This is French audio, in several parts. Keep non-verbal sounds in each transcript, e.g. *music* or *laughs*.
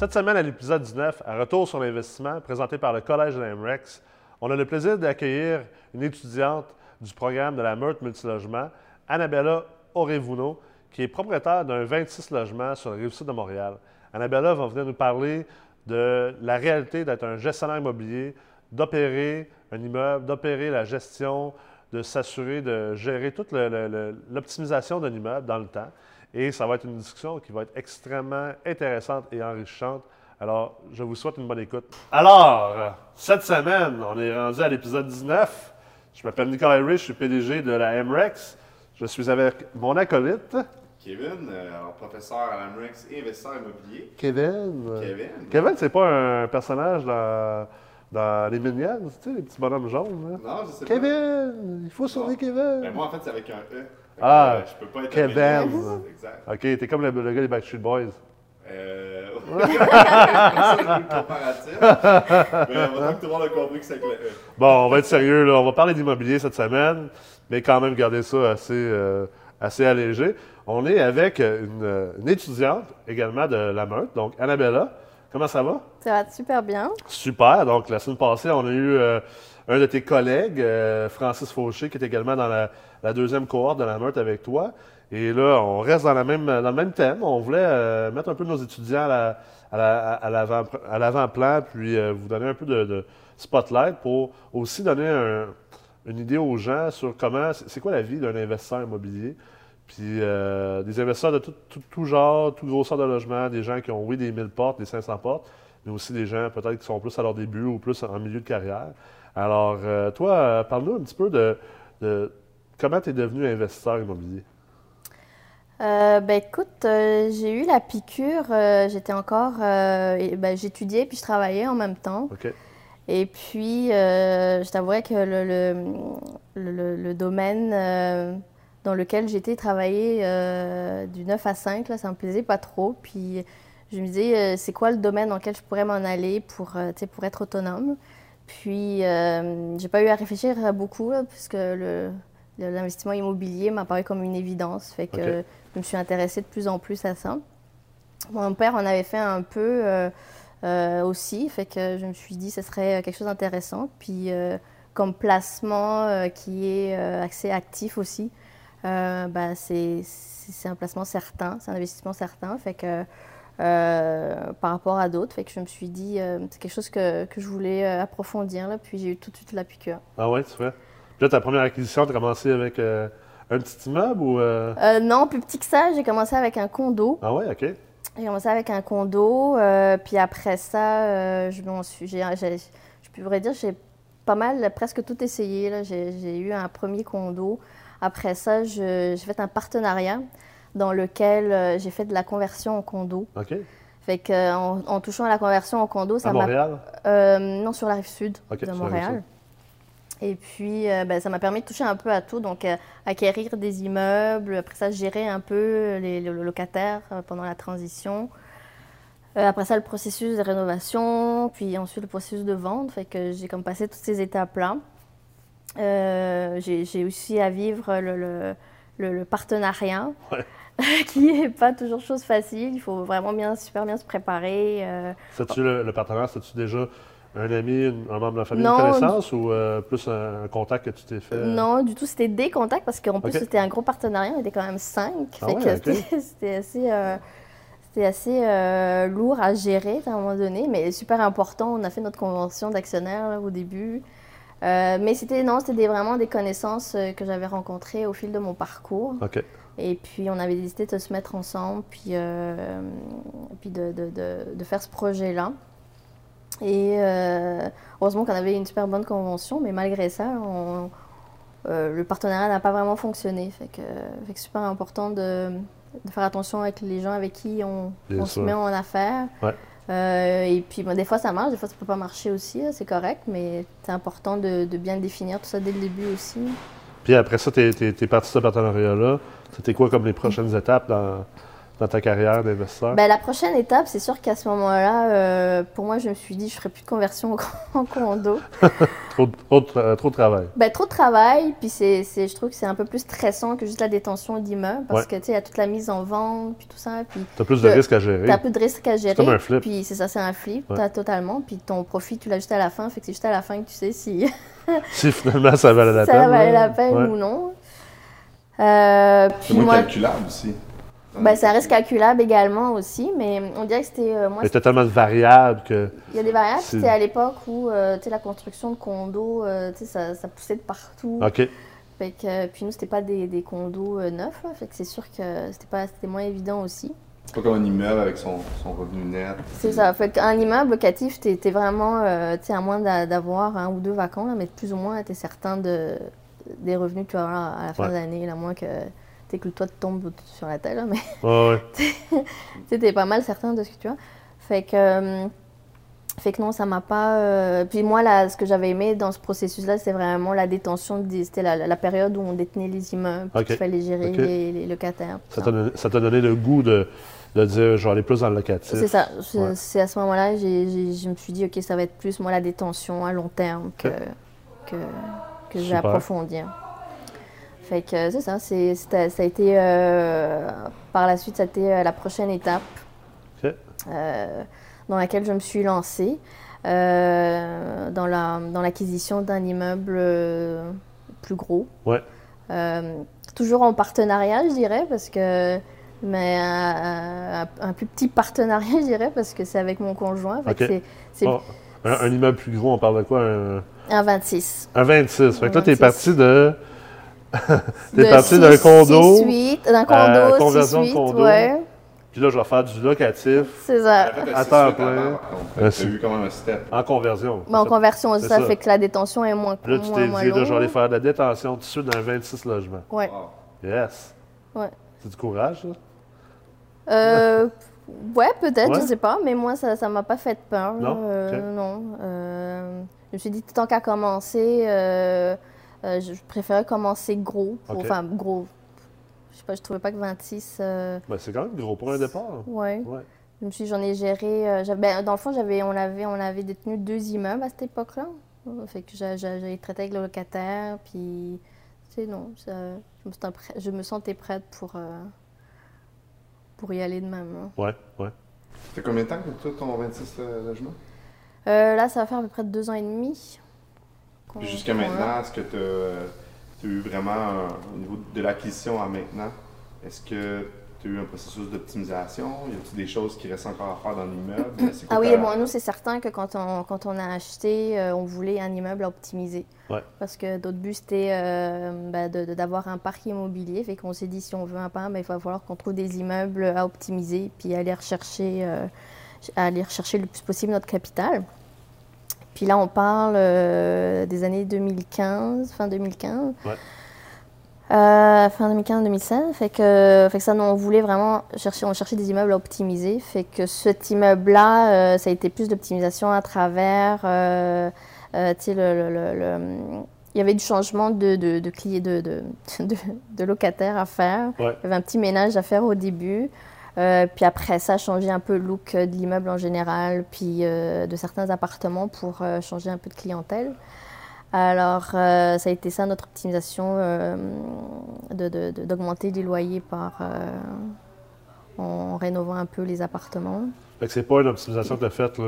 Cette semaine, à l'épisode 19, à Retour sur l'investissement, présenté par le Collège de l'AMREX, on a le plaisir d'accueillir une étudiante du programme de la Meurthe Multilogement, Annabella Orevuno, qui est propriétaire d'un 26 logements sur la rive sud de Montréal. Annabella va venir nous parler de la réalité d'être un gestionnaire immobilier, d'opérer un immeuble, d'opérer la gestion, de s'assurer de gérer toute l'optimisation d'un immeuble dans le temps. Et ça va être une discussion qui va être extrêmement intéressante et enrichissante. Alors, je vous souhaite une bonne écoute. Alors, cette semaine, on est rendu à l'épisode 19. Je m'appelle Nicolas Rich, je suis PDG de la MREX. Je suis avec mon acolyte, Kevin, euh, alors professeur à l'AMREX et investisseur immobilier. Kevin. Kevin. Kevin, c'est pas un personnage dans, dans les Minions, tu sais, les petits bonhommes jaunes. là. Non, je sais Kevin! Il faut sauver Non. Kevin! pas. Ben, moi, en fait, c'est avec un E. Ah, euh, je peux pas être. Exact. Ok, t'es comme le, le gars des Backstreet Boys. Euh... c'est *laughs* une *laughs* comparatif. Mais maintenant que tout le monde a compris que c'est avec le E. Bon, on va être sérieux, là. On va parler d'immobilier cette semaine, mais quand même garder ça assez, euh, assez allégé. On est avec une, une étudiante également de la Meurthe, donc Annabella. Comment ça va? Ça va super bien. Super. Donc, la semaine passée, on a eu euh, un de tes collègues, euh, Francis Fauché, qui est également dans la, la deuxième cohorte de la Meurthe avec toi. Et là, on reste dans, le même thème. On voulait euh, mettre un peu nos étudiants à la- à la- à l'avant- à l'avant-plan, puis euh, vous donner un peu de, spotlight pour aussi donner un- une idée aux gens sur comment, c'est quoi la vie d'un investisseur immobilier. Puis euh, des investisseurs de tout, tout- tout genre, tout grosseur de logement, des gens qui ont, oui, des 1000 portes, des 500 portes, mais aussi des gens peut-être qui sont plus à leur début ou plus en milieu de carrière. Alors, euh, toi, parle-nous un petit peu de comment tu es devenu investisseur immobilier? Euh, ben écoute, euh, j'ai eu la piqûre. euh, j'étais encore, et, ben, j'étudiais puis je travaillais en même temps. Et puis, je t'avouerais que le, le, le- le domaine dans lequel j'étais travailler euh, du 9 à 5, là, ça me plaisait pas trop. Puis, je me disais, c'est quoi le domaine dans lequel je pourrais m'en aller pour, pour être autonome? Puis, j'ai pas eu à réfléchir beaucoup, là, puisque le- l'investissement immobilier m'a paru comme une évidence. Fait que je me suis intéressée de plus en plus à ça. Mon père en avait fait un peu euh, euh, aussi, fait que je me suis dit que ce serait quelque chose d'intéressant. Puis euh, comme placement euh, qui est assez actif aussi, ben, c'est, c'est c'est un placement certain, c'est un investissement certain. Fait que par rapport à d'autres, fait que je me suis dit c'est quelque chose que, que je voulais approfondir. Là, puis j'ai eu tout de suite la piqûre. Ah ouais, tu fais. Puis là, ta première acquisition, tu as commencé avec euh, un petit immeuble ou. euh, Euh, non, plus petit que ça, j'ai commencé avec un condo. Ah ouais, OK. J'ai commencé avec un condo, puis après ça, je m'en suis, je pourrais dire, j'ai pas mal, presque tout essayé. J'ai, eu un premier condo. Après ça, j'ai fait un partenariat dans lequel j'ai fait de la conversion en condo. OK. Fait que en, en touchant à la conversion en condo, ça À m'a Montréal? non, sur la rive sud de Montréal. Et puis, euh, ben, ça m'a permis de toucher un peu à tout, donc euh, acquérir des immeubles, après ça, gérer un peu les, les locataires euh, pendant la transition. Après ça, le processus de rénovation, puis ensuite le processus de vente. Fait que j'ai comme passé toutes ces étapes-là. J'ai aussi à vivre le, le- le- le partenariat, Ouais. *laughs* qui n'est pas toujours chose facile. Il faut vraiment bien, super bien se préparer. C'est-tu le, partenaire, c'est-tu déjà un ami, un membre de la famille, Non, une connaissance ou euh, plus un, contact que tu t'es fait? Non, du tout, c'était des contacts parce qu'en plus c'était un gros partenariat, on était quand même cinq. Ah fait ouais, que ok. *laughs* c'était- assez, euh, c'était assez euh, lourd à gérer à un moment donné, mais super important. On a fait notre convention d'actionnaires au début. Euh, mais c'était non, c'était vraiment des connaissances que j'avais rencontrées au fil de mon parcours. Et puis on avait décidé de se mettre ensemble, puis, puis de, de- de- de faire ce projet-là. Et euh, heureusement qu'on avait une super bonne convention, mais malgré ça, on- euh, le partenariat n'a pas vraiment fonctionné. Fait que, fait que super important de, de faire attention avec les gens avec qui on, se met en affaires. Ouais. Euh, et puis bon, des fois ça marche, des fois ça peut pas marcher aussi, là, c'est correct, mais c'est important de, de bien définir tout ça dès le début aussi. Puis après ça, tu es, parti de ce partenariat-là. C'était quoi comme les prochaines étapes dans, dans ta carrière d'investisseur? Ben, la prochaine étape, c'est sûr qu'à ce moment-là, euh, pour moi, je me suis dit, je ferai plus de conversion *laughs* en condo. *laughs* trop, trop, euh, trop, de travail. Ben, trop de travail, puis c'est, je trouve que c'est un peu plus stressant que juste la détention d'immeubles, parce que, tu sais, il y a toute la mise en vente, puis tout ça. Puis tu as plus de risques à gérer. Tu as plus de risques à gérer. C'est comme un flip. Puis c'est ça, c'est un flip, totalement. Puis ton profit, tu l'as juste à la fin, fait que c'est juste à la fin que tu sais si... *laughs* si finalement ça valait la peine. Ça valait la peine ou non. Euh, c'est moins calculable aussi. Ben, ça reste calculable également aussi, mais on dirait que c'était. Euh, moi, c'était tellement de variables que. Il y a des variables. C'était à l'époque où euh, la construction de condos, euh, ça, ça, poussait de partout. OK. Fait que, puis nous, c'était pas des, des condos neufs. fait que c'est sûr que c'était, pas, c'était moins évident aussi. C'est pas comme un immeuble avec son, son revenu net. C'est ça. Fait qu'un immeuble locatif, t'es, es vraiment, tu sais, à moins d'avoir un ou deux vacants, là, mais plus ou moins, tu es certain de, des revenus que tu vas avoir à la fin de l'année, à moins que que le toit te tombe sur la tête, mais ouais. *laughs* tu pas mal certain de ce que tu as. Fait que, euh, fait que non, ça m'a pas. Euh, puis moi, là, ce que j'avais aimé dans ce processus-là, c'est vraiment la détention. C'était la, période où on détenait les immeubles, il fallait gérer les, locataires. Ça t'a donné, le goût de, de dire, je vais aller plus dans le locatif. C'est ça. C'est à ce moment-là, je me suis dit, OK, ça va être plus, moi, la détention à long terme que, que, que je vais approfondir. Fait que c'est ça, c'est, ça a été euh, par la suite, ça a été euh, la prochaine étape euh, dans laquelle je me suis lancée dans, la, dans l'acquisition d'un immeuble plus gros. Ouais. toujours en partenariat, je dirais, parce que mais un, plus petit partenariat, je dirais, parce que c'est avec mon conjoint. c'est, un, immeuble plus gros, on parle de quoi? Un, un 26. Un 26. Fait que toi, tu es parti de *laughs* T'es parti d'un condo? d'un condo, conversion de condo. Ouais. Puis là, je vais faire du locatif. C'est ça. À temps plein. Tu as eu quand même un step. En conversion. Mais en conversion, ça, fait que la détention est moins Là, tu t'es dit, là, je vais aller faire de la détention tout de suite dans 26 logements. Oui. Yes. Ouais. C'est du courage, ça? Euh, ouais, peut-être, je je sais pas, mais moi, ça ne m'a pas fait peur. Non? Euh, non. Euh, je me suis dit, tant qu'à commencer, euh, euh, je préférais commencer gros. Enfin, gros. Je sais pas, je trouvais pas que 26. Euh, ben, c'est quand même gros pour un départ. Oui. Ouais. Je me suis j'en ai géré. Euh, ben, dans le fond, j'avais, on, avait, on avait détenu deux immeubles à cette époque-là. Fait que j'avais traité avec le locataire, puis. Tu sais, non, je, me je, me sentais prête pour, pour y aller de même. Hein. Ouais, ouais. Ça fait combien de temps que tu as ton 26 logements? là, ça va faire à peu près deux ans et demi. Jusqu'à maintenant, est-ce que tu as, eu vraiment, au niveau de l'acquisition à maintenant, est-ce que tu as eu un processus d'optimisation? Y a-t-il des choses qui restent encore à faire dans l'immeuble? *coughs* Ah oui, bon, nous, c'est certain que quand on, quand on a acheté, euh, on voulait un immeuble à optimiser. Parce que d'autres buts, c'était euh, ben, d'avoir un parc immobilier. Fait qu'on s'est dit, si on veut un parc, ben, il va falloir qu'on trouve des immeubles à optimiser, puis aller rechercher, euh, aller rechercher le plus possible notre capital. Puis là, on parle euh, des années 2015, fin 2015. Ouais. Euh, fin 2015-2016. Fait que, fait que ça, on voulait vraiment chercher, on cherchait des immeubles à optimiser. Fait que cet immeuble-là, euh, ça a été plus d'optimisation à travers, tu sais, le, il y avait du changement de, de, de, *laughs* de, de, locataires à faire. Il y avait un petit ménage à faire au début. Euh, puis après ça, changer un peu le look de l'immeuble en général, puis euh, de certains appartements pour euh, changer un peu de clientèle. Alors, ça a été ça notre optimisation, d'augmenter les loyers par, en rénovant un peu les appartements. Fait que c'est pas une optimisation que tu as faite,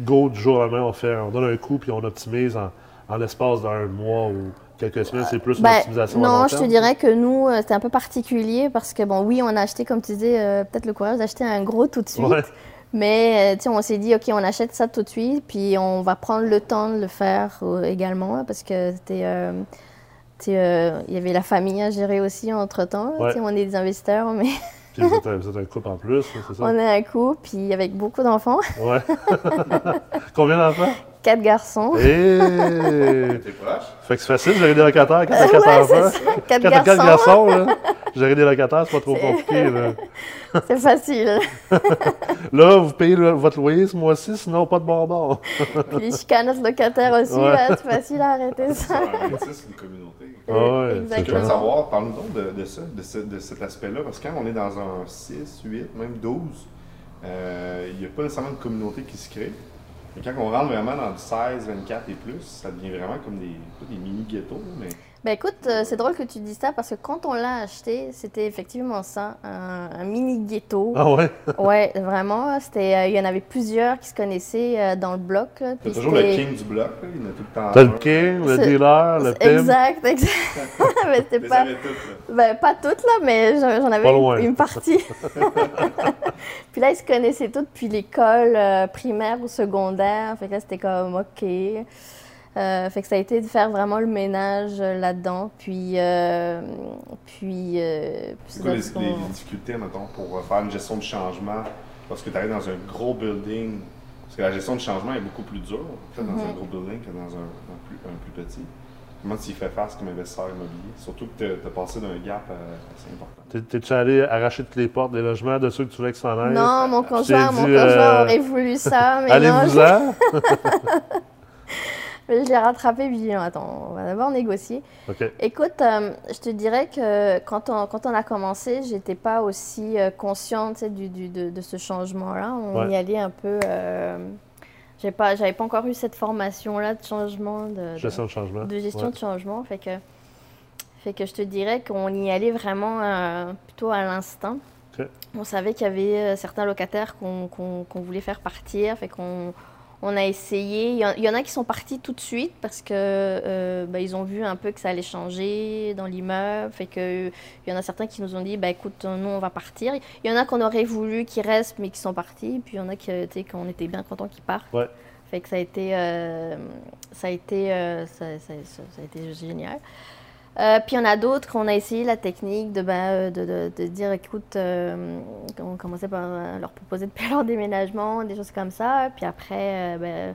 go du jour au lendemain, on, fait, on donne un coup puis on optimise en, en l'espace d'un mois ou quelques semaines, c'est plus une ben, optimisation Non, je te dirais que nous, euh, c'était un peu particulier parce que, bon, oui, on a acheté, comme tu disais, euh, peut-être le courage d'acheter un gros tout de suite. Mais euh, on s'est dit, OK, on achète ça tout de suite, puis on va prendre le temps de le faire également parce que c'était. il y avait la famille à gérer aussi entre-temps. On est des investisseurs, mais... *laughs* Puis vous êtes, un, couple en plus, c'est ça? On est un couple, puis avec beaucoup d'enfants. Ouais. *laughs* Combien d'enfants? Quatre garçons. Et... T'es proche? Fait que c'est facile, j'avais des locataires qui ont quatre enfants. Quatre, garçons. Quatre garçons, là. Gérer des locataires, c'est pas trop compliqué. Là. *laughs* C'est facile. Là, vous payez le- votre loyer ce mois-ci, sinon pas de bonbons. Puis les chicanes de locataires aussi, Ouais. là, c'est facile à arrêter C'est ça. c'est une communauté. Ah ouais, c'est Je veux Exactement. savoir, parle-nous donc de, de ça, de, ce- de cet aspect-là, parce que quand on est dans un 6, 8, même 12, euh, il n'y a pas nécessairement de communauté qui se crée. Et quand on rentre vraiment dans du 16, 24 et plus, ça devient vraiment comme des, pas des mini-ghettos, mais Ben écoute, euh, c'est drôle que tu dis ça parce que quand on l'a acheté, c'était effectivement ça, un, un mini ghetto. Ah ouais? *laughs* Ouais, vraiment. C'était, euh, il y en avait plusieurs qui se connaissaient euh, dans le bloc. puis toujours le king du bloc, là, il y en a tout le temps T'as le king, le C'est- dealer, le pimp. Exact, exact. *laughs* mais c'était pas, toutes, là. ben, pas toutes là, mais j'en j'en avais une, une partie. *laughs* puis là, ils se connaissaient tous depuis l'école euh, primaire ou secondaire. Fait que là, c'était comme OK. Euh, fait que ça a été de faire vraiment le ménage euh, là-dedans. Puis, euh, puis, euh, puis C'est quoi les, on- difficultés, mettons, pour euh, faire une gestion de changement? Lorsque tu arrives dans un gros building? Parce que la gestion de changement est beaucoup plus dure en fait, dans Mhm. un gros building que dans un, un plus, un plus petit. Comment tu y fais face comme investisseur immobilier? Surtout que tu as passé d'un gap euh, assez important. T'es- T'es-tu allé arracher toutes les portes des logements de ceux que tu voulais que s'en aillent? Non, mon conjoint, mon conjoint euh, aurait voulu ça, mais non, je, *laughs* *laughs* je l'ai rattrapé. Puis j'ai dit, non, attends, on va d'abord négocier. Écoute, euh, je te dirais que quand on, quand on a commencé, j'étais pas aussi euh, consciente du, du- de, de ce changement-là. On Ouais. y allait un peu. Euh, j'ai pas, j'avais pas encore eu cette formation-là de changement, de, de- Gestion de changement. de gestion Ouais. de changement. Fait que, fait que je te dirais qu'on y allait vraiment euh, plutôt à l'instant. Ok. On savait qu'il y avait certains locataires qu'on qu'on- qu'on voulait faire partir. Fait qu'on on a essayé. Il y, en, a qui sont partis tout de suite parce que euh, ben, ils ont vu un peu que ça allait changer dans l'immeuble. Fait que il y en a certains qui nous ont dit bah écoute nous on va partir. Il y en a qu'on aurait voulu qu'ils restent mais qui sont partis. Puis il y en a qui tu qu'on était bien contents qu'ils partent. Ouais. Fait que ça a été euh, ça a été euh, ça, ça- ça- ça a été génial. Euh, puis il y en a d'autres qu'on a essayé la technique de, euh, de, de- de dire écoute, euh, on commençait par leur proposer de payer leur déménagement, des choses comme ça. Puis après, euh,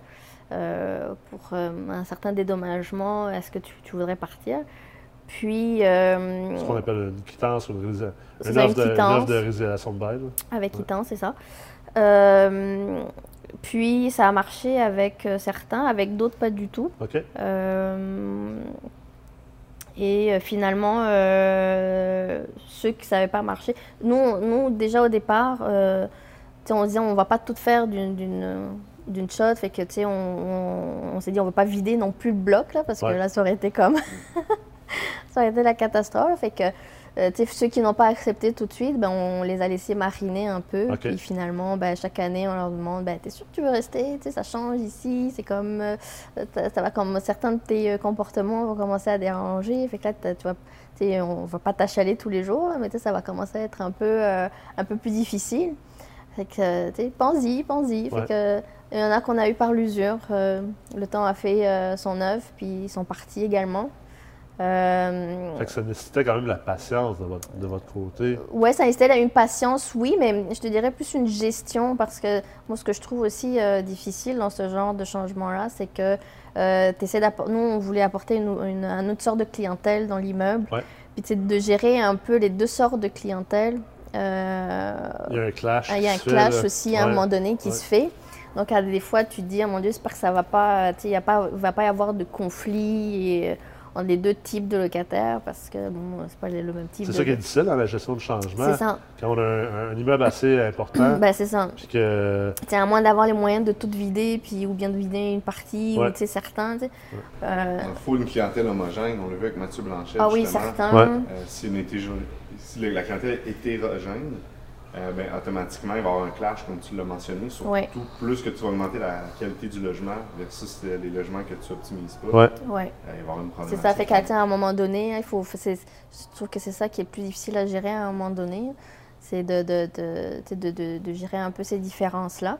ben, pour un certain dédommagement, est-ce que tu, tu voudrais partir? Puis Ce qu'on appelle une quittance ou une, une offre une offre de résiliation de bail. avec quittance, c'est ça. Puis ça a marché avec certains, avec d'autres pas du tout. OK? Et euh, finalement, euh, ceux qui ne savaient pas marcher, nous, nous déjà au départ, euh, on se disait on va pas tout faire d'une shot, fait que on, on- on s'est dit on va pas vider non plus le bloc là, parce Ouais. que là ça aurait été comme *laughs* ça aurait été la catastrophe, fait que euh, ceux qui n'ont pas accepté tout de suite, ben, on les a laissés mariner un peu. Ok. Puis finalement, ben, chaque année, on leur demande ben, T'es sûr que tu veux rester? Tu sais, Ça change ici. C'est comme. euh, ça, va comme certains de tes euh, comportements vont commencer à déranger. Fait que là, tu vois, on va pas t'achaler tous les jours, mais ça va commencer à être un peu, euh, un peu plus difficile. Fait que, pense-y, pense-y. Fait que, il y en a qu'on a eu par l'usure. le temps a fait son œuvre, puis ils sont partis également. Euh, Fait que ça nécessitait quand même la patience de votre, de votre côté. Ouais, ça installe une patience, oui, mais je te dirais plus une gestion parce que moi, ce que je trouve aussi euh, difficile dans ce genre de changement-là, c'est que euh, t'essaies d'appor- nous, on voulait apporter une, une, une autre sorte de clientèle dans l'immeuble. Ouais. Puis de gérer un peu les deux sortes de clientèle. Euh, Il y a un clash. ah, Il y a un fait, clash aussi à un moment donné qui Ouais. se fait. Donc, à des fois, tu te dis, ah, mon Dieu, j'espère que ça va pas, tu sais, il ne va pas y avoir de conflit et, entre les deux types de locataires parce que, bon, c'est pas le même type C'est ça qui est difficile dans la gestion de changement. C'est ça. Quand on a un, un immeuble assez important, *clears throat* Ben, c'est ça. puis que. Tu sais, à moins d'avoir les moyens de tout vider, puis, ou bien de vider une partie, Ouais. ou tu sais, certains. tu sais. Euh, Il faut une clientèle homogène, on l'a vu avec Mathieu Blanchet. ah oui, justement. certains. Ouais. Euh, si, une si la la clientèle est hétérogène, euh, ben, automatiquement, il va y avoir un clash, comme tu l'as mentionné, surtout Ouais. plus que tu vas augmenter la qualité du logement versus les logements que tu optimises pas. Ouais. Ouais. Euh, il va y avoir une C'est problématique. ça, fait qu'à un moment donné, il faut, je trouve que c'est ça qui est plus difficile à gérer à un moment donné, c'est de, de, de, tu sais, de, de- de gérer un peu ces différences-là.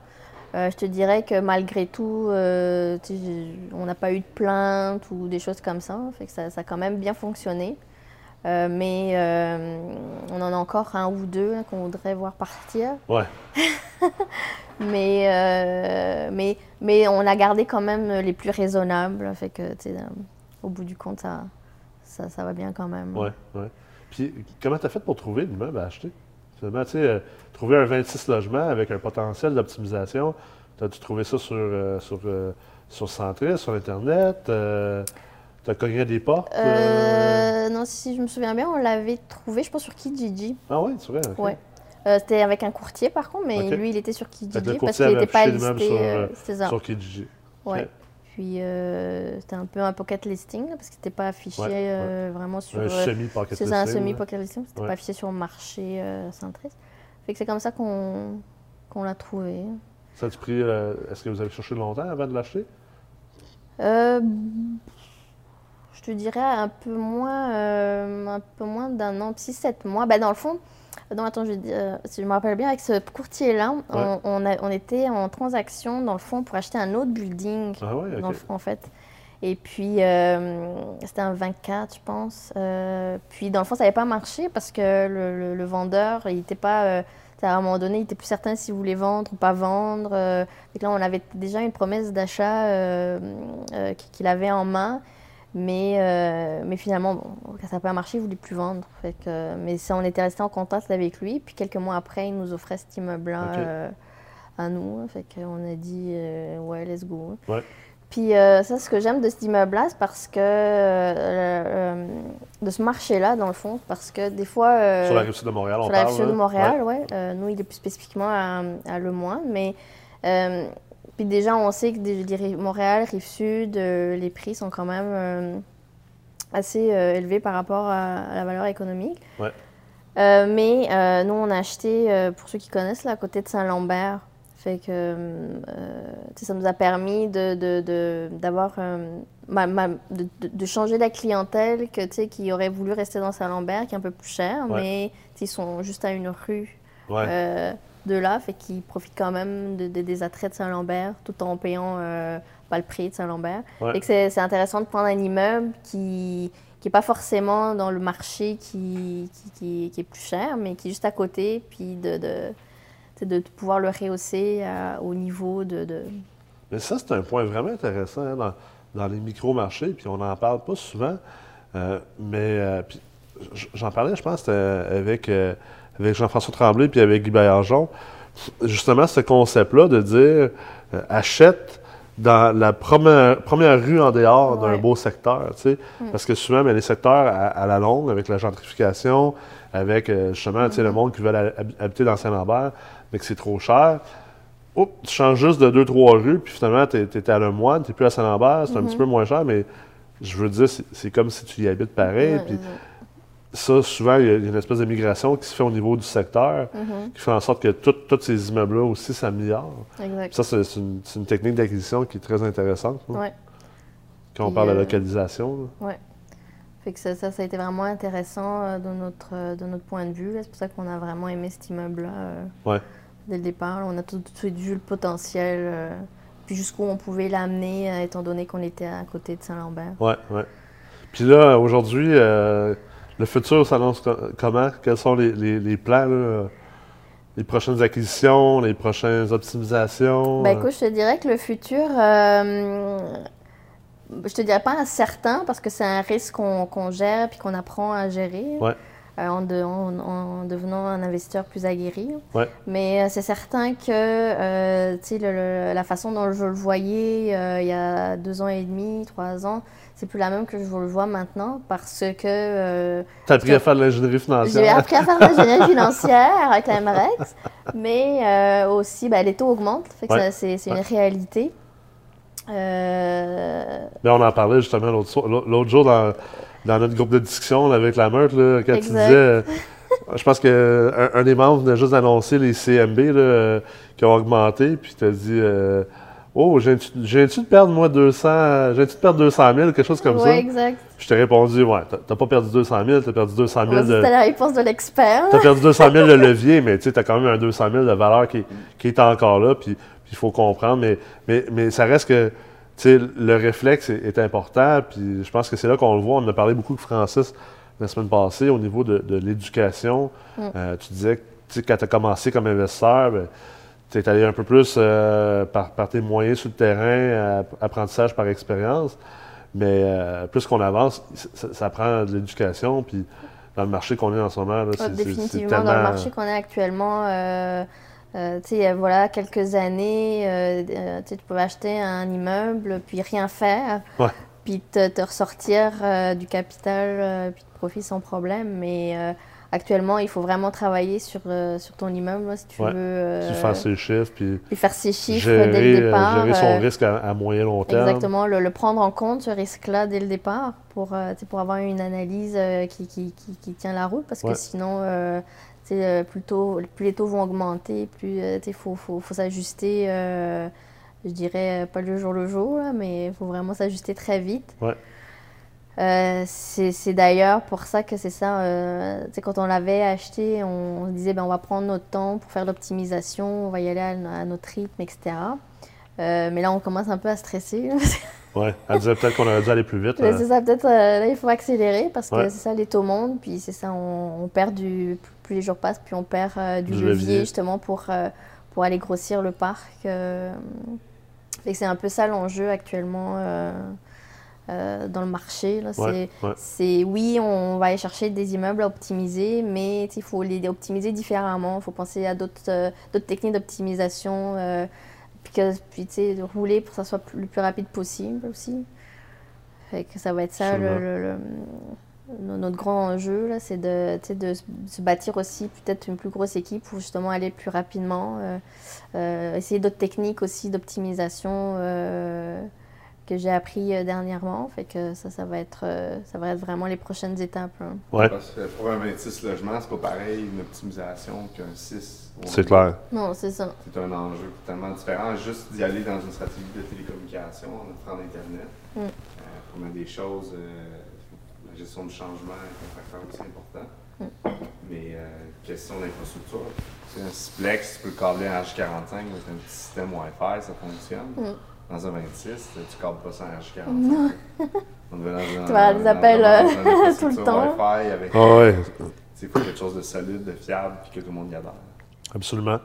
Euh, je te dirais que malgré tout, euh, on n'a pas eu de plainte ou des choses comme ça, fait que ça, ça a quand même bien fonctionné. Euh, mais euh, on en a encore un ou deux hein, qu'on voudrait voir partir. Ouais. *laughs* Mais, euh, mais, mais on a gardé quand même les plus raisonnables. Fait que, tu au bout du compte, ça, ça, ça va bien quand même. Ouais, ouais. Puis, comment tu as fait pour trouver l'immeuble à acheter? Finalement, tu sais, trouver un 26 logements avec un potentiel d'optimisation, as-tu trouvé ça sur, euh, sur, euh, sur Centris, sur Internet? tu as cogné des portes? Non, si je me souviens bien, on l'avait trouvé, je pense, sur Kijiji. Ah oui, c'est vrai? Ouais. C'était avec un courtier, par contre, mais lui, il était sur Kijiji parce qu'il n'était pas listé. Sur, sur Kijiji. Ouais. Puis euh, c'était un peu un pocket listing parce que c'était pas affiché euh, vraiment sur. Un euh, semi-pocket listing. Un semi-pocket listing, c'était pas affiché sur le marché centré. Fait que c'est comme ça qu'on l'a trouvé. Ça a-tu pris. Est-ce que vous avez cherché longtemps avant de l'acheter? Je te dirais un peu moins, un peu moins d'un an, 6-7 mois. Ben, dans le fond, non, attends, je, euh, si je me rappelle bien, avec ce courtier-là, on, on, était en transaction, dans le fond, pour acheter un autre building, ah ouais, en fait. Et puis, euh, c'était un 24, je pense. Euh, puis, dans le fond, ça n'avait pas marché parce que le, vendeur, il n'était pas... à un moment donné, il n'était plus certain s'il voulait vendre ou pas vendre. et là, on avait déjà une promesse d'achat qu'il avait en main. Mais, euh, mais finalement, bon, ça n'a pas marché, il ne voulait plus vendre. Fait que, mais ça, on était resté en contact avec lui. Puis quelques mois après, il nous offrait cet immeuble-là euh, à nous. Fait qu'on a dit, euh, ouais, let's go. Puis ça, ce que j'aime de cet immeuble-là, c'est parce que. de ce marché-là, dans le fond, parce que des fois. sur la rive sud de Montréal, on Sur la rive sud de Montréal, oui. Ouais. nous, il est plus spécifiquement à, à Le Moine. Mais puis déjà, on sait que Montréal, Rive-Sud, euh, les prix sont quand même euh, assez euh, élevés par rapport à, la valeur économique. Ouais. mais nous, on a acheté, pour ceux qui connaissent, là, à côté de Saint-Lambert. Fait que ça nous a permis de, d'avoir de, de, changer la clientèle que, qui aurait voulu rester dans Saint-Lambert, qui est un peu plus cher, mais ils sont juste à une rue. Ouais de là, fait qu'ils profitent quand même de, des attraits de Saint-Lambert tout en payant euh, pas le prix de Saint-Lambert. Et que c'est intéressant de prendre un immeuble qui qui n'est pas forcément dans le marché qui, qui, qui, est plus cher, mais qui est juste à côté, puis de, de, de pouvoir le rehausser au niveau de, de... Mais ça, c'est un point vraiment intéressant hein, dans, dans, les micro-marchés, puis on n'en parle pas souvent. Euh, mais euh, j'en parlais, je pense, avec avec Jean-François Tremblay puis avec Guy Baillargeon, justement ce concept-là de dire euh, achète dans la première, première rue en dehors d'un beau secteur, tu sais, mm. parce que souvent, ben, les secteurs à, la longue, avec la gentrification, avec euh, justement, tu sais, le mm. monde qui veut habiter dans Saint-Lambert, mais que c'est trop cher, tu changes juste de deux, trois rues, puis finalement, tu es, à Le Moine, tu plus à Saint-Lambert, c'est un petit mm-hmm. peu moins cher, mais je veux dire, c'est comme si tu y habites pareil, puis ça, souvent, il y a une espèce de migration qui se fait au niveau du secteur, mhm. qui fait en sorte que tous ces immeubles-là aussi s'améliorent. Ça, c'est une, technique d'acquisition qui est très intéressante. Quand on parle de euh, localisation. Oui. Fait que ça, ça, a été vraiment intéressant euh, de, notre, euh, de notre point de vue. C'est pour ça qu'on a vraiment aimé cet immeuble-là dès le départ. On a tout, de suite vu le potentiel, puis jusqu'où on pouvait l'amener, étant donné qu'on était à côté de Saint-Lambert. Oui, oui. Puis là, aujourd'hui, le futur s'annonce comment? Quels sont les, plans, les prochaines acquisitions, les prochaines optimisations? Ben, écoute, je te dirais que le futur, euh, je te dirais pas incertain parce que c'est un risque qu'on gère puis qu'on apprend à gérer. Euh, en, devenant un investisseur plus aguerri. Mais euh, c'est certain que euh, la façon dont je le voyais il y a deux ans et demi, trois ans, c'est plus la même que je le vois maintenant parce que... tu as appris à faire de l'ingénierie financière. J'ai appris à faire de *laughs* l'ingénierie financière avec la MREX, mais aussi ben, les taux augmentent, c'est une réalité. Mais on en parlait justement l'autre jour dans dans notre groupe de discussion avec la meute, là, quand tu disais. Euh, je pense qu'un un des membres venait juste d'annoncer les CMB euh, qui ont augmenté, puis tu as dit euh, Oh, j'ai tu de perdre, moi, 200, j'ai tu de perdre 200 000, quelque chose comme ça? Oui, exact. je t'ai répondu Ouais, t'as pas perdu 200 000, t'as perdu 200 000 de. C'était la réponse de l'expert. T'as perdu 200 000 de *laughs* levier, mais tu as quand même un 200 000 de valeur qui, qui est encore là, puis il faut comprendre. Mais, mais, mais ça reste que le réflexe est, important, puis je pense que c'est là qu'on le voit. On a parlé beaucoup de Francis la semaine passée au niveau de, l'éducation. Mm. Euh, tu disais que quand tu as commencé comme investisseur, ben, tu es allé un peu plus euh, par, tes moyens sur le terrain, apprentissage par expérience. Mais euh, plus qu'on avance, ça, prend de l'éducation. Puis dans le marché qu'on est en ce moment. Là, Ah, c'est- c'est définitivement, dans le marché qu'on est actuellement, euh, euh, tu sais, il y a, voilà, quelques années, euh, euh, tu pouvais acheter un immeuble, puis rien faire, Ouais. puis te, te ressortir euh, du capital, euh, puis de profit sans problème. Mais euh, actuellement, il faut vraiment travailler sur, euh, sur ton immeuble là, si tu Ouais. veux euh, faire ses chiffres, puis puis faire ses chiffres gérer, dès le euh, départ. gérer son euh, risque à, à moyen long terme. Exactement, le, le prendre en compte, ce risque-là, dès le départ, pour, pour avoir une analyse qui, qui, qui, qui tient la route, parce Ouais. que sinon, plus, tôt- plus les taux vont augmenter, plus il faut, faut, faut s'ajuster, je dirais, pas le jour le jour, là, mais il faut vraiment s'ajuster très vite. Ouais. Euh, c'est d'ailleurs pour ça que c'est ça, euh, quand on l'avait acheté, on, on se disait, ben, on va prendre notre temps pour faire l'optimisation, on va y aller à, à notre rythme, etc. Euh, mais là, on commence un peu à stresser. *laughs* Ouais. Elle disait peut-être qu'on aurait dû aller plus vite. Euh. c'est ça, peut-être là, il faut accélérer parce que Ouais. c'est ça, les taux montent, puis c'est ça, on, on perd du. Plus les jours passent, puis on perd du, Du levier, justement pour, pour aller grossir le parc. c'est un peu ça l'enjeu actuellement euh, dans le marché. Là. Ouais, C'est- ouais. oui, on va aller chercher des immeubles à optimiser, mais il faut les optimiser différemment. Il faut penser à d'autres euh, d'autres techniques d'optimisation. euh, puis, que- puis tu sais, de rouler pour que ça soit plus- le plus rapide possible aussi. Fait que ça va être ça le, Absolument. le- le- no- notre grand enjeu, là, c'est de, se- bâtir aussi peut-être une plus grosse équipe pour justement aller plus rapidement. essayer d'autres techniques aussi d'optimisation que j'ai appris euh, dernièrement. Fait que ça, ça va être, euh, ça va être vraiment les prochaines étapes. hein. Ouais, Parce que pour un 26 logements, c'est pas pareil une optimisation qu'un 6. ou un c'est clair. Non, c'est ça. C'est un enjeu tellement différent. Juste d'y aller dans une stratégie de télécommunication, en offrant Internet, Mm. euh, pour mettre des choses, euh, la gestion du changement est un facteur aussi important. Mm. Mais euh, question d'infrastructure, c'est un Splex, tu peux le câbler en H45 avec un petit système Wi-Fi, ça fonctionne. Mm. Dans un 26, tu câbles pas ça en H45. On devait dans un- Tu vas dans- appels, euh, *laughs* tout le temps. Wi-Fi avec, Ah ouais, il faut quelque chose de solide, de fiable, puis que tout le monde y adhère. absolument.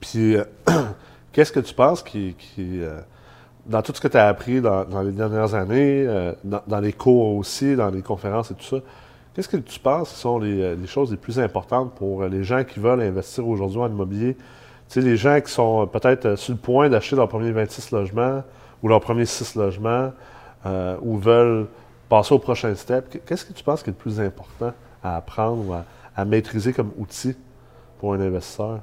Puis, euh, *clears throat* qu'est-ce que tu penses qui, qui, euh, dans tout ce que tu as appris dans, dans les dernières années, euh, dans, dans les cours aussi, dans les conférences et tout ça, qu'est-ce que tu penses qui sont les, euh, les choses les plus importantes pour euh, les gens qui veulent investir aujourd'hui en immobilier? Tu sais, les gens qui sont peut-être euh, sur le point d'acheter leur premier 26 logements ou leur premier 6 logements euh, ou veulent passer au prochain step, qu'est-ce que tu penses qui est le plus important à apprendre ou à, à maîtriser comme outil pour un investisseur?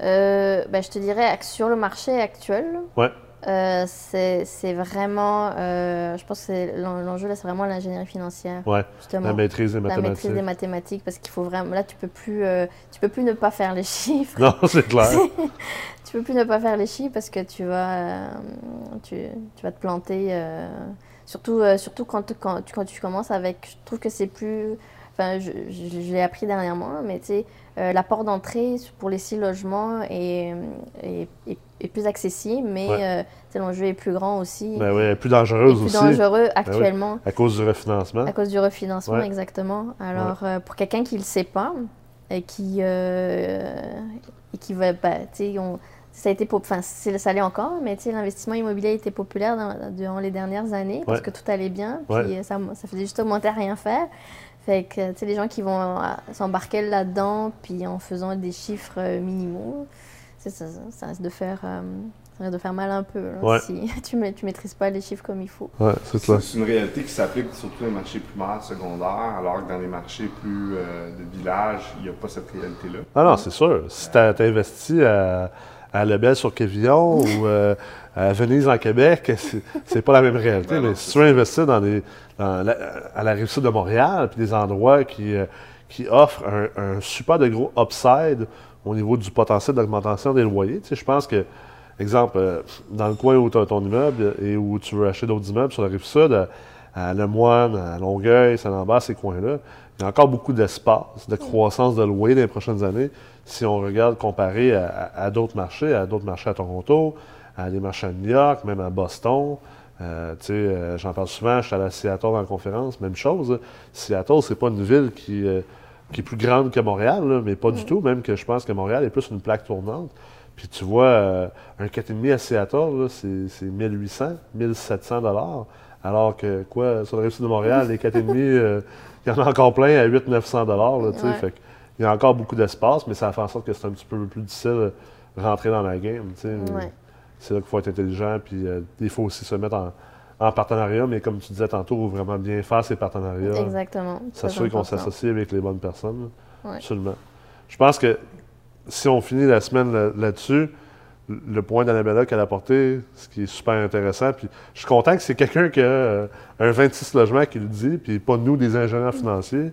Euh, ben, je te dirais sur le marché actuel, Ouais. Euh, c'est vraiment, euh, je pense que l'enjeu là, c'est vraiment l'ingénierie financière, Ouais, justement. la maîtrise des La mathématiques. maîtrise des mathématiques, parce qu'il faut vraiment, là, tu peux plus, euh, tu peux plus ne pas faire les *laughs* chiffres. Non, c'est clair. *laughs* tu peux plus ne pas faire les chiffres parce que tu vas, tu, tu vas te planter. surtout, surtout quand, quand, quand tu commences avec, je trouve que c'est plus, enfin, je, je- je l'ai appris dernièrement, mais tu sais, euh, la porte d'entrée pour les six logements est, est, est- est plus accessible, mais Ouais. euh, l'enjeu est plus grand aussi. ben oui, plus dangereuse plus aussi dangereux actuellement. à cause du refinancement. À cause du refinancement, Ouais. exactement. Alors, euh, pour quelqu'un qui ne le sait pas et qui, euh, et qui va, bah, tu sais, ça a été, pop- enfin, ça l'est encore, mais tu sais, l'investissement immobilier a été populaire dans- durant les dernières années parce que tout allait bien, puis ça, ça faisait juste augmenter à rien faire. Fait que, tu sais, les gens qui vont euh, s'embarquer là-dedans, puis en faisant des chiffres euh, minimaux, ça, ça, ça risque de faire, euh, ça risque de faire mal un peu là, Ouais. si *laughs* tu ne tu maîtrises pas les chiffres comme il faut. Ouais, c'est une réalité qui s'applique surtout dans les marchés primaires, secondaires, alors que dans les marchés plus euh, de village, il n'y a pas cette réalité-là. Ah non, c'est sûr. Si tu as, investi à, à Lebel sur Quévillon *laughs* ou euh, à Venise en Québec, c'est- pas la même réalité. Mais si tu veux investir dans des, dans la- à la rive sud de Montréal, puis des endroits qui, euh, qui offrent un, un super de gros upside au niveau du potentiel d'augmentation des loyers, je pense que, exemple, euh, dans le coin où tu as ton immeuble et où tu veux acheter d'autres immeubles sur la rive sud, à, à Lemoine, à Longueuil, Saint-Lambert, ces coins-là, il y a encore beaucoup d'espace, de croissance de loyer dans les prochaines années si on regarde comparé à, à- à d'autres marchés, à d'autres marchés à Toronto, à des marchés à New York, même à Boston. Euh, tu sais, euh, j'en parle souvent, je suis allé à Seattle en conférence, même chose. Seattle, c'est pas une ville qui, euh, qui est plus grande que Montréal, là, mais pas du tout, même que je pense que Montréal est plus une plaque tournante. Puis tu vois, euh, un 4,5 à Seattle, c'est c'est 1800, 1700 dollars, Alors que, quoi, sur le réussite de Montréal, les 4,5, *laughs* euh, il y en a encore plein à 800-900 dollars. tu sais. Ouais. Fait que il y a encore beaucoup d'espace, mais ça fait en sorte que c'est un petit peu plus difficile de rentrer dans la game. Ouais. C'est là qu'il faut être intelligent, puis euh, il faut aussi se mettre en, en partenariat, mais comme tu disais tantôt, vraiment bien faire ces partenariats. Exactement. S'assurer qu'on s'associe avec les bonnes personnes. Ouais. Absolument. Je pense que si on finit la semaine là- là-dessus, le point d'Annabella qu'elle a apporté, ce qui est super intéressant, puis je suis content que c'est quelqu'un qui a euh, un 26 logements qui le dit, puis pas nous, des ingénieurs financiers,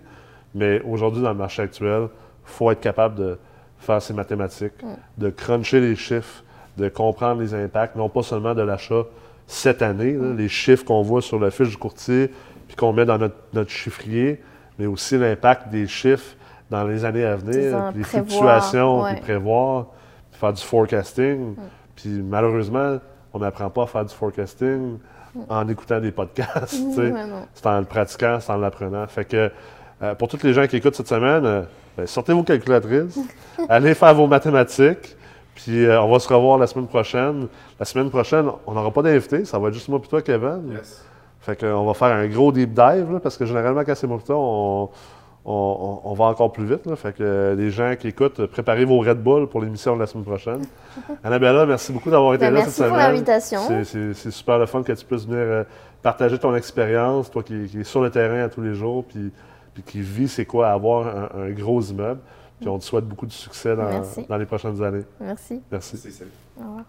mais aujourd'hui, dans le marché actuel, il faut être capable de faire ses mathématiques, de cruncher les chiffres, de comprendre les impacts, non pas seulement de l'achat cette année, là, les chiffres qu'on voit sur la fiche du courtier, puis qu'on met dans notre, notre chiffrier, mais aussi l'impact des chiffres dans les années à venir, les prévoir, fluctuations, ouais. puis prévoir, puis faire du forecasting. Puis malheureusement, on n'apprend pas à faire du forecasting en écoutant des podcasts. C'est en le pratiquant, c'est en l'apprenant. Fait que euh, pour tous les gens qui écoutent cette semaine, euh, ben, sortez vos calculatrices, *laughs* allez faire vos mathématiques, puis euh, on va se revoir la semaine prochaine. La semaine prochaine, on n'aura pas d'invité, ça va être juste moi et toi, Kevin. Yes. Fait qu'on va faire un gros deep dive, là, parce que généralement, quand c'est moi et toi, on, on- on- on va encore plus vite. là. Fait que euh, les gens qui écoutent, préparez vos Red Bull pour l'émission de la semaine prochaine. *laughs* Annabella, merci beaucoup d'avoir été Ben, là merci cette pour semaine. l'invitation. C'est- C'est c'est super le fun que tu puisses venir euh, partager ton expérience, toi qui, qui es sur le terrain à tous les jours, puis, puis qui vit c'est quoi avoir un, un gros immeuble. Puis on te souhaite beaucoup de succès dans, Merci. dans les prochaines années. Merci. Merci. C'est salut. Au revoir.